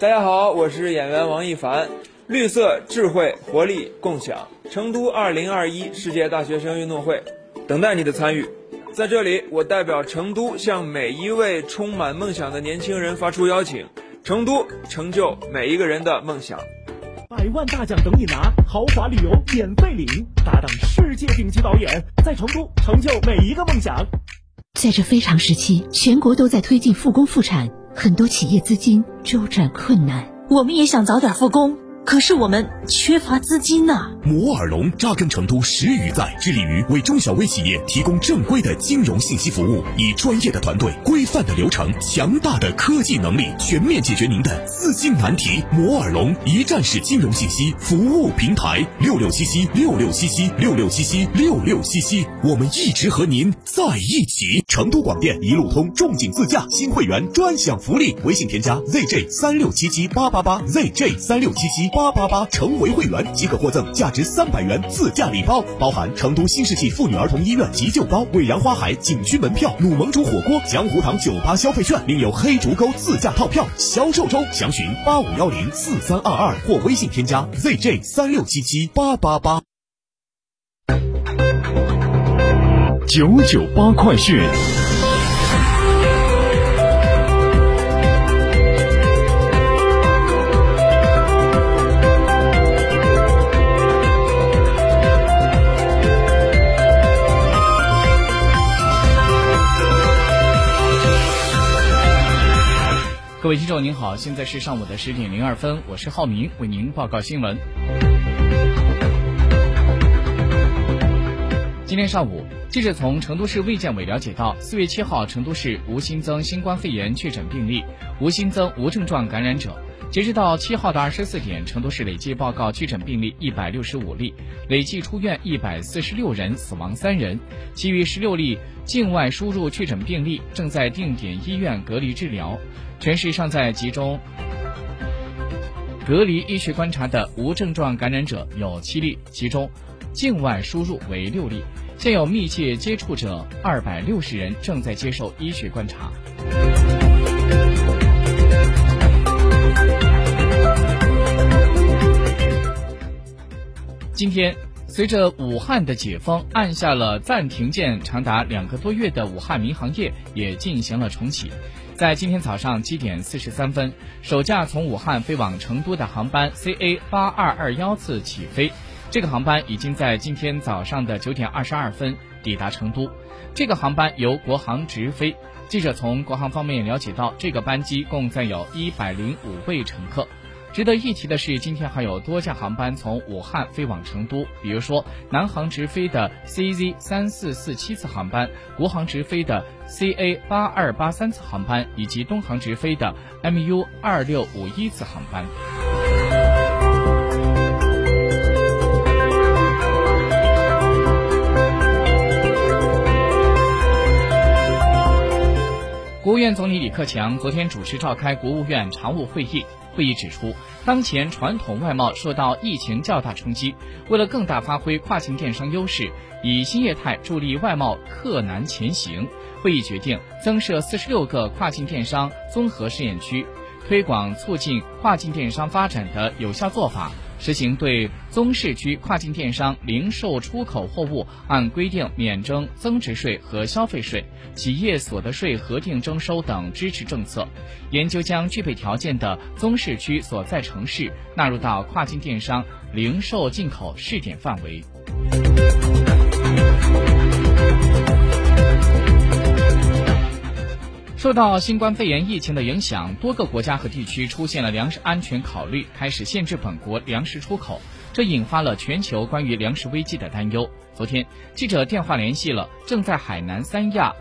大家好，我是演员王一凡。绿色、智慧、活力、共享，成都二零二一世界大学生运动会，等待你的参与。在这里，我代表成都向每一位充满梦想的年轻人发出邀请。成都，成就每一个人的梦想。百万大奖等你拿，豪华旅游免费领，搭档世界顶级导演，在成都成就每一个梦想。在这非常时期，全国都在推进复工复产，很多企业资金周转困难。我们也想早点复工。可是我们缺乏资金呐。摩尔龙扎根成都十余载，致力于为中小微企业提供正规的金融信息服务，以专业的团队、规范的流程、强大的科技能力，全面解决您的资金难题。摩尔龙一站式金融信息服务平台，六六七七六六七七六六七七六六七七，我们一直和您在一起。成都广电一路通仲景自驾新会员专享福利，微信添加 zj 三六七七八八八 zj 三六七七。八八八成为会员即可获赠价值三百元自驾礼包，包含成都新世纪妇女儿童医院急救包、未阳花海景区门票、鲁盟主火锅、江湖堂酒吧消费券，另有黑竹沟自驾套票销售中。详询八五幺零四三二二或微信添加 zj 三六七七八八八。九九八快讯。各位听众您好，现在是上午的十点零二分，我是浩明，为您报告新闻。今天上午，记者从成都市卫健委了解到，四月七号，成都市无新增新冠肺炎确诊病例，无新增无症状感染者。截止到七号的二十四点，成都市累计报告确诊病例一百六十五例，累计出院一百四十六人，死亡三人，其余十六例境外输入确诊病例正在定点医院隔离治疗。全市尚在集中隔离医学观察的无症状感染者有七例，其中境外输入为六例，现有密切接触者二百六十人正在接受医学观察。今天，随着武汉的解封，按下了暂停键长达两个多月的武汉民航业也进行了重启。在今天早上七点四十三分，首架从武汉飞往成都的航班 CA 八二二幺次起飞。这个航班已经在今天早上的九点二十二分抵达成都。这个航班由国航直飞。记者从国航方面了解到，这个班机共载有一百零五位乘客。值得一提的是，今天还有多架航班从武汉飞往成都，比如说南航直飞的 CZ 三四四七次航班，国航直飞的 CA 八二八三次航班，以及东航直飞的 MU 二六五一次航班。国务院总理李克强昨天主持召开国务院常务会议。会议指出，当前传统外贸受到疫情较大冲击，为了更大发挥跨境电商优势，以新业态助力外贸克难前行，会议决定增设四十六个跨境电商综合试验区，推广促进跨境电商发展的有效做法。实行对宗市区跨境电商零售出口货物按规定免征增值税和消费税、企业所得税核定征收等支持政策，研究将具备条件的宗市区所在城市纳入到跨境电商零售进口试点范围。受到新冠肺炎疫情的影响，多个国家和地区出现了粮食安全考虑，开始限制本国粮食出口，这引发了全球关于粮食危机的担忧。昨天，记者电话联系了正在海南三亚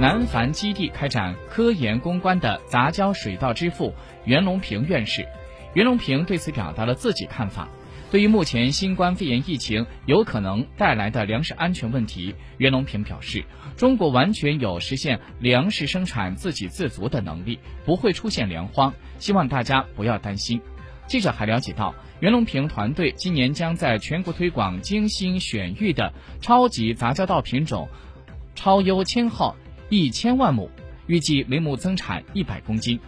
南繁基地开展科研攻关的杂交水稻之父袁隆平院士，袁隆平对此表达了自己看法。对于目前新冠肺炎疫情有可能带来的粮食安全问题，袁隆平表示，中国完全有实现粮食生产自给自足的能力，不会出现粮荒，希望大家不要担心。记者还了解到，袁隆平团队今年将在全国推广精心选育的超级杂交稻品种超优千号一千万亩，预计每亩增产一百公斤。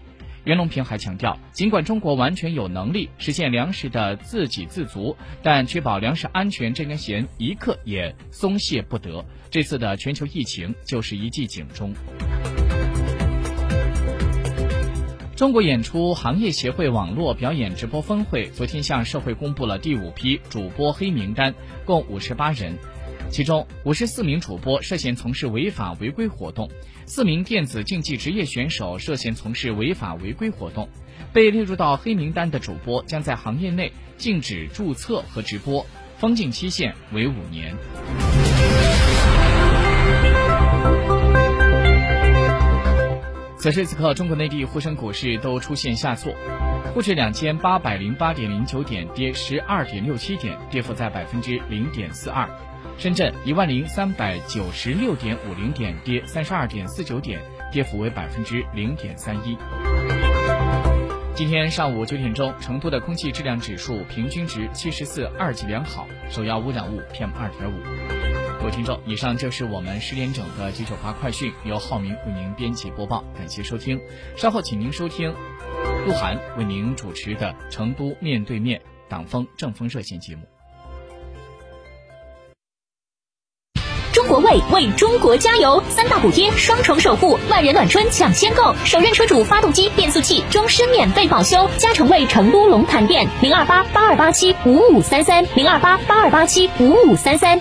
袁隆平还强调，尽管中国完全有能力实现粮食的自给自足，但确保粮食安全这根弦一刻也松懈不得。这次的全球疫情就是一记警钟。中国演出行业协会网络表演直播分会昨天向社会公布了第五批主播黑名单，共五十八人。其中，五十四名主播涉嫌从事违法违规活动，四名电子竞技职业选手涉嫌从事违法违规活动。被列入到黑名单的主播将在行业内禁止注册和直播，封禁期限为五年。此时此刻，中国内地沪深股市都出现下挫，沪指两千八百零八点零九点，跌十二点六七点，跌幅在百分之零点四二。深圳一万零三百九十六点五零点，跌三十二点四九点，跌幅为百分之零点三一。今天上午九点钟，成都的空气质量指数平均值七十四，二级良好，首要污染物 PM 二点五。各位听众，以上就是我们十点整的九九八快讯，由浩明为您编辑播报，感谢收听。稍后请您收听鹿晗为您主持的《成都面对面》党风正风热线节目。国卫为中国加油，三大补贴，双重守护，万人暖春抢先购，首任车主发动机、变速器终身免费保修。加诚为成都龙潭店零二八八二八七五五三三零二八八二八七五五三三。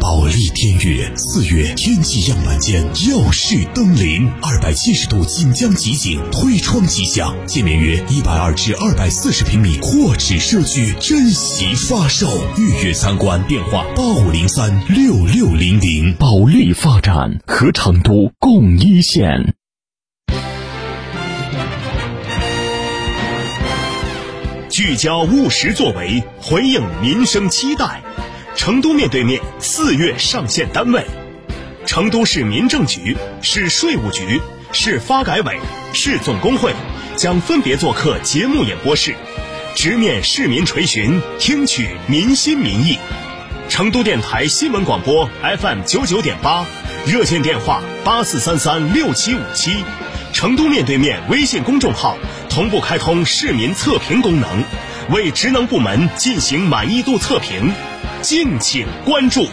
保利天悦四月天气样板间耀世登临，二百七十度锦江集景推窗即享，建面约一百二至二百四十平米阔尺社区，珍惜发售，预约参观电话八五零三六六零零。保利发展和成都共一线，聚焦务实作为，回应民生期待。成都面对面四月上线单位，成都市民政局、市税务局、市发改委、市总工会将分别做客节目演播室，直面市民垂询，听取民心民意。成都电台新闻广播 FM 九九点八，热线电话八四三三六七五七，成都面对面微信公众号同步开通市民测评功能，为职能部门进行满意度测评。敬请关注。